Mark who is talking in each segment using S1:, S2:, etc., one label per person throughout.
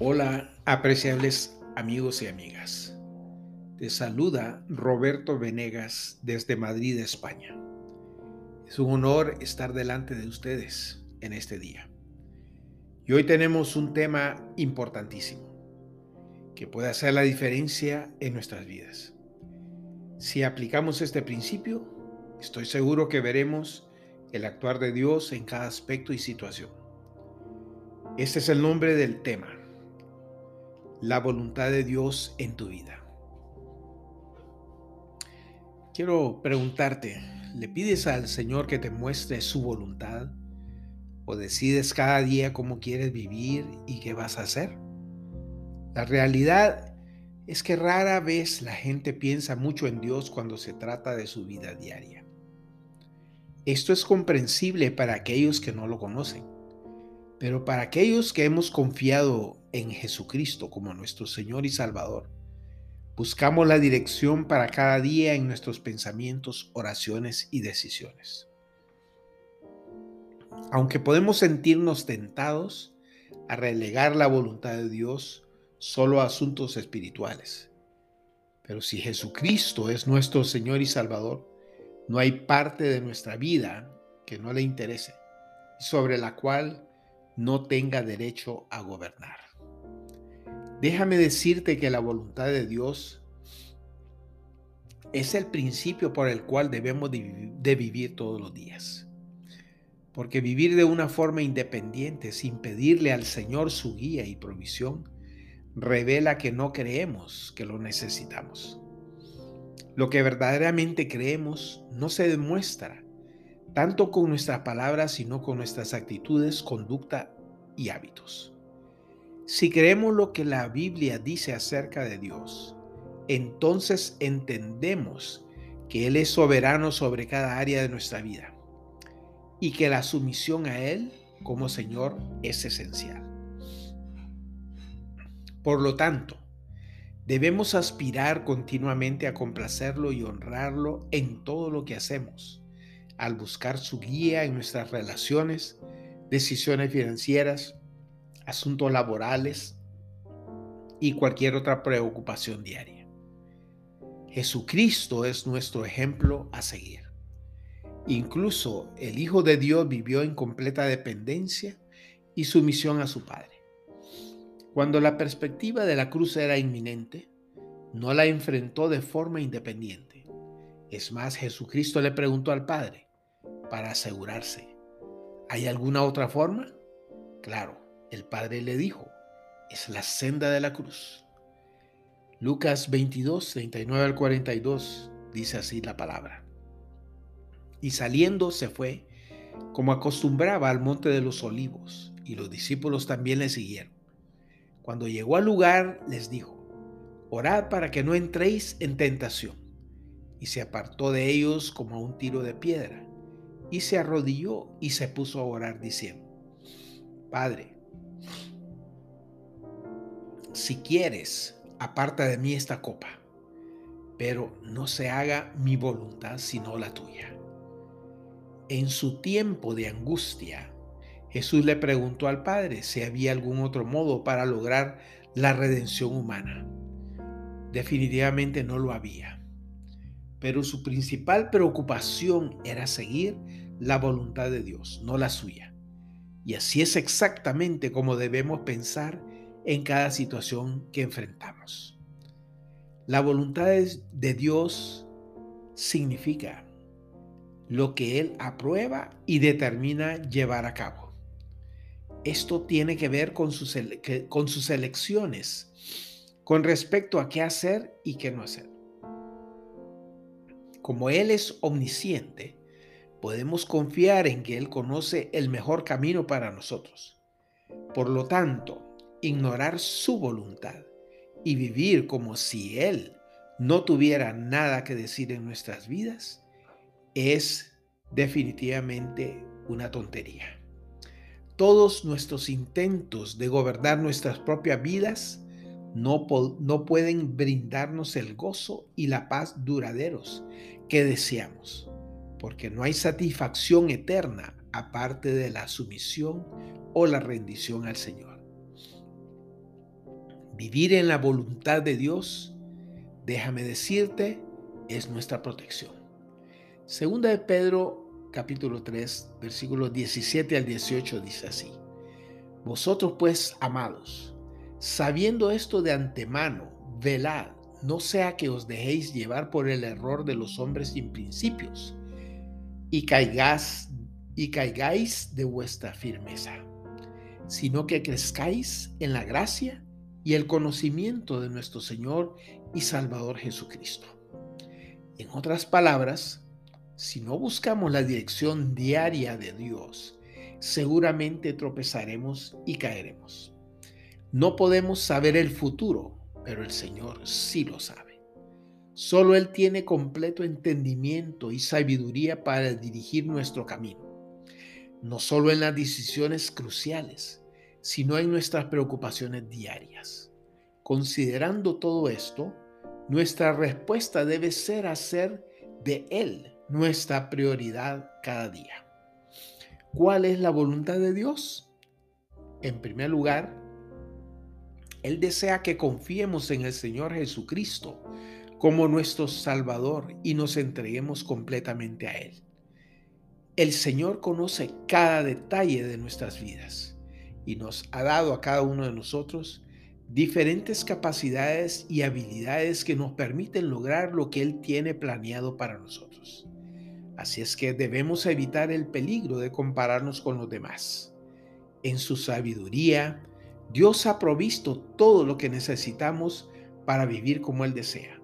S1: Hola, apreciables amigos y amigas. Te saluda Roberto Venegas desde Madrid, España. Es un honor estar delante de ustedes en este día. Y hoy tenemos un tema importantísimo que puede hacer la diferencia en nuestras vidas. Si aplicamos este principio, estoy seguro que veremos el actuar de Dios en cada aspecto y situación. Este es el nombre del tema la voluntad de Dios en tu vida. Quiero preguntarte, ¿le pides al Señor que te muestre su voluntad? ¿O decides cada día cómo quieres vivir y qué vas a hacer? La realidad es que rara vez la gente piensa mucho en Dios cuando se trata de su vida diaria. Esto es comprensible para aquellos que no lo conocen pero para aquellos que hemos confiado en Jesucristo como nuestro Señor y Salvador, buscamos la dirección para cada día en nuestros pensamientos, oraciones y decisiones. Aunque podemos sentirnos tentados a relegar la voluntad de Dios solo a asuntos espirituales, pero si Jesucristo es nuestro Señor y Salvador, no hay parte de nuestra vida que no le interese y sobre la cual no tenga derecho a gobernar. Déjame decirte que la voluntad de Dios es el principio por el cual debemos de vivir todos los días. Porque vivir de una forma independiente sin pedirle al Señor su guía y provisión revela que no creemos que lo necesitamos. Lo que verdaderamente creemos no se demuestra tanto con nuestras palabras, sino con nuestras actitudes, conducta y hábitos. Si creemos lo que la Biblia dice acerca de Dios, entonces entendemos que Él es soberano sobre cada área de nuestra vida y que la sumisión a Él como Señor es esencial. Por lo tanto, debemos aspirar continuamente a complacerlo y honrarlo en todo lo que hacemos al buscar su guía en nuestras relaciones, decisiones financieras, asuntos laborales y cualquier otra preocupación diaria. Jesucristo es nuestro ejemplo a seguir. Incluso el Hijo de Dios vivió en completa dependencia y sumisión a su Padre. Cuando la perspectiva de la cruz era inminente, no la enfrentó de forma independiente. Es más, Jesucristo le preguntó al Padre, para asegurarse. ¿Hay alguna otra forma? Claro, el Padre le dijo, es la senda de la cruz. Lucas 22, 39 al 42 dice así la palabra. Y saliendo se fue, como acostumbraba al monte de los olivos, y los discípulos también le siguieron. Cuando llegó al lugar, les dijo, orad para que no entréis en tentación. Y se apartó de ellos como a un tiro de piedra y se arrodilló y se puso a orar diciendo, Padre, si quieres, aparta de mí esta copa, pero no se haga mi voluntad sino la tuya. En su tiempo de angustia, Jesús le preguntó al Padre si había algún otro modo para lograr la redención humana. Definitivamente no lo había pero su principal preocupación era seguir la voluntad de Dios, no la suya. Y así es exactamente como debemos pensar en cada situación que enfrentamos. La voluntad de Dios significa lo que Él aprueba y determina llevar a cabo. Esto tiene que ver con sus, con sus elecciones con respecto a qué hacer y qué no hacer. Como Él es omnisciente, podemos confiar en que Él conoce el mejor camino para nosotros. Por lo tanto, ignorar su voluntad y vivir como si Él no tuviera nada que decir en nuestras vidas es definitivamente una tontería. Todos nuestros intentos de gobernar nuestras propias vidas no, pueden brindarnos el gozo y la paz duraderos que deseamos, porque no hay satisfacción eterna aparte de la sumisión o la rendición al Señor. Vivir en la voluntad de Dios, déjame decirte, es nuestra protección. Segunda de Pedro capítulo 3, versículos 17 al 18 dice así. Vosotros pues, amados, sabiendo esto de antemano, velad, no sea que os dejéis llevar por el error de los hombres sin principios y caigáis, y caigáis de vuestra firmeza, sino que crezcáis en la gracia y el conocimiento de nuestro Señor y Salvador Jesucristo. En otras palabras, si no buscamos la dirección diaria de Dios, seguramente tropezaremos y caeremos. No podemos saber el futuro, pero el Señor sí lo sabe. Solo Él tiene completo entendimiento y sabiduría para dirigir nuestro camino, no solo en las decisiones cruciales, sino en nuestras preocupaciones diarias. Considerando todo esto, nuestra respuesta debe ser hacer de Él nuestra prioridad cada día. ¿Cuál es la voluntad de Dios? En primer lugar, Él desea que confiemos en el Señor Jesucristo como nuestro Salvador y nos entreguemos completamente a Él. El Señor conoce cada detalle de nuestras vidas y nos ha dado a cada uno de nosotros diferentes capacidades y habilidades que nos permiten lograr lo que Él tiene planeado para nosotros. Así es que debemos evitar el peligro de compararnos con los demás. En su sabiduría, Dios ha provisto todo lo que necesitamos para vivir como Él desea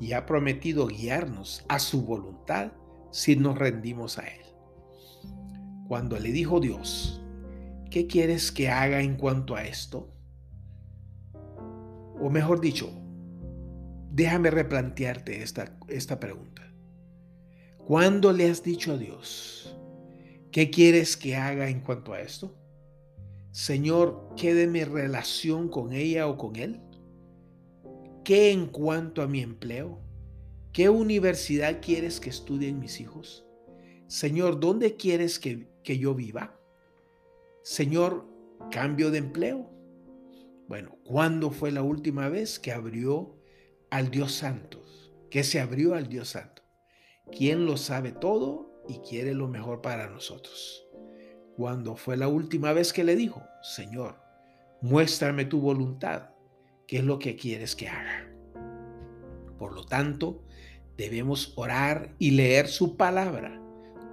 S1: y ha prometido guiarnos a su voluntad si nos rendimos a Él. Cuando le dijo Dios, ¿qué quieres que haga en cuanto a esto? O mejor dicho, déjame replantearte esta, esta pregunta. ¿Cuándo le has dicho a Dios, qué quieres que haga en cuanto a esto? Señor, ¿qué de mi relación con ella o con él? ¿Qué en cuanto a mi empleo? ¿Qué universidad quieres que estudien mis hijos? Señor, ¿dónde quieres que, que yo viva? Señor, cambio de empleo. Bueno, ¿cuándo fue la última vez que abrió al Dios Santo? Que se abrió al Dios Santo quien lo sabe todo y quiere lo mejor para nosotros. Cuando fue la última vez que le dijo, Señor, muéstrame tu voluntad, qué es lo que quieres que haga. Por lo tanto, debemos orar y leer su palabra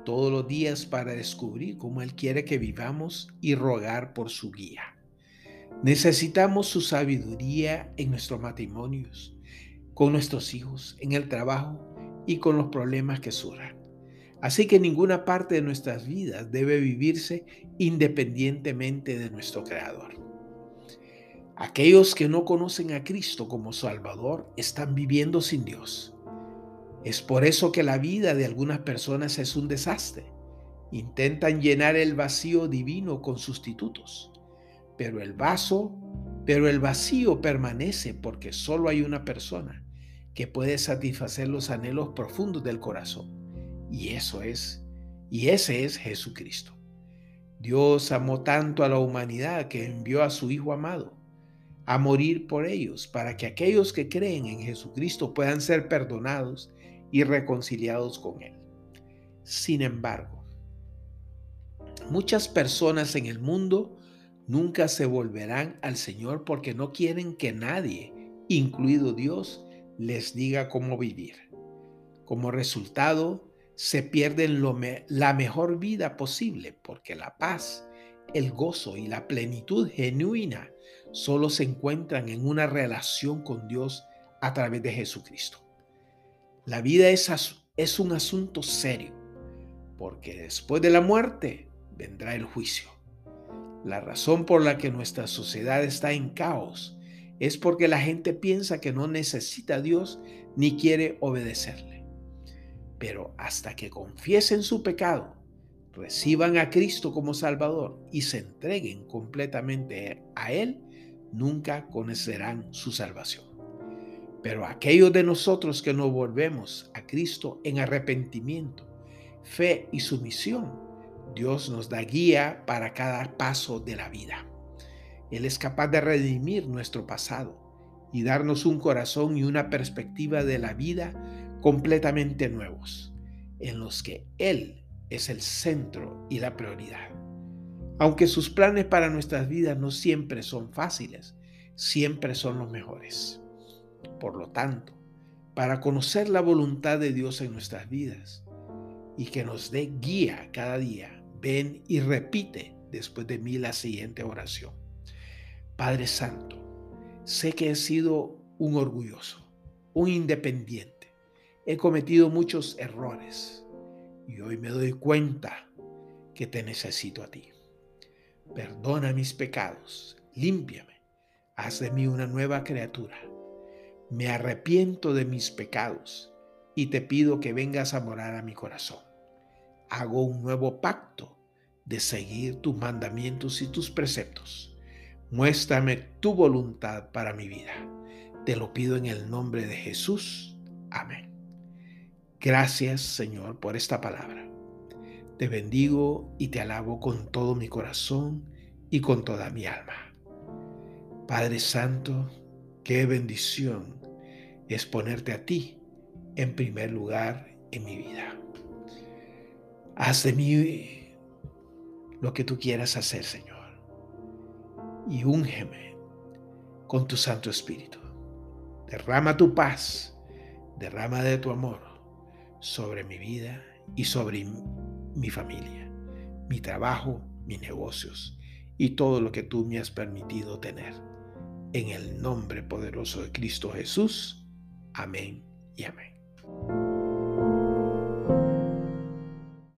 S1: todos los días para descubrir cómo Él quiere que vivamos y rogar por su guía. Necesitamos su sabiduría en nuestros matrimonios, con nuestros hijos, en el trabajo y con los problemas que surjan. Así que ninguna parte de nuestras vidas debe vivirse independientemente de nuestro Creador. Aquellos que no conocen a Cristo como Salvador están viviendo sin Dios. Es por eso que la vida de algunas personas es un desastre. Intentan llenar el vacío divino con sustitutos. Pero el vaso, pero el vacío permanece porque solo hay una persona que puede satisfacer los anhelos profundos del corazón. Y eso es, y ese es Jesucristo. Dios amó tanto a la humanidad que envió a su Hijo amado a morir por ellos, para que aquellos que creen en Jesucristo puedan ser perdonados y reconciliados con Él. Sin embargo, muchas personas en el mundo nunca se volverán al Señor porque no quieren que nadie, incluido Dios, les diga cómo vivir. Como resultado, se pierden la mejor vida posible porque la paz, el gozo y la plenitud genuina solo se encuentran en una relación con Dios a través de Jesucristo. La vida es, es un asunto serio porque después de la muerte vendrá el juicio. La razón por la que nuestra sociedad está en caos es porque la gente piensa que no necesita a Dios ni quiere obedecerle. Pero hasta que confiesen su pecado, reciban a Cristo como Salvador y se entreguen completamente a Él, nunca conocerán su salvación. Pero aquellos de nosotros que nos volvemos a Cristo en arrepentimiento, fe y sumisión, Dios nos da guía para cada paso de la vida. Él es capaz de redimir nuestro pasado y darnos un corazón y una perspectiva de la vida completamente nuevos, en los que Él es el centro y la prioridad. Aunque sus planes para nuestras vidas no siempre son fáciles, siempre son los mejores. Por lo tanto, para conocer la voluntad de Dios en nuestras vidas y que nos dé guía cada día, ven y repite después de mí la siguiente oración. Padre Santo, sé que he sido un orgulloso, un independiente. He cometido muchos errores y hoy me doy cuenta que te necesito a ti. Perdona mis pecados, límpiame, haz de mí una nueva criatura me arrepiento de mis pecados y te pido que vengas a morar a mi corazón. Hago un nuevo pacto de seguir tus mandamientos y tus preceptos. Muéstrame tu voluntad para mi vida. Te lo pido en el nombre de Jesús. Amén. Gracias Señor por esta palabra. Te bendigo y te alabo con todo mi corazón y con toda mi alma. Padre Santo, qué bendición es ponerte a ti en primer lugar en mi vida. Haz de mí lo que tú quieras hacer, Señor. Y úngeme con tu Santo Espíritu. Derrama tu paz, derrama de tu amor sobre mi vida y sobre mi familia, mi trabajo, mis negocios y todo lo que tú me has permitido tener. En el nombre poderoso de Cristo Jesús. Amén y amén.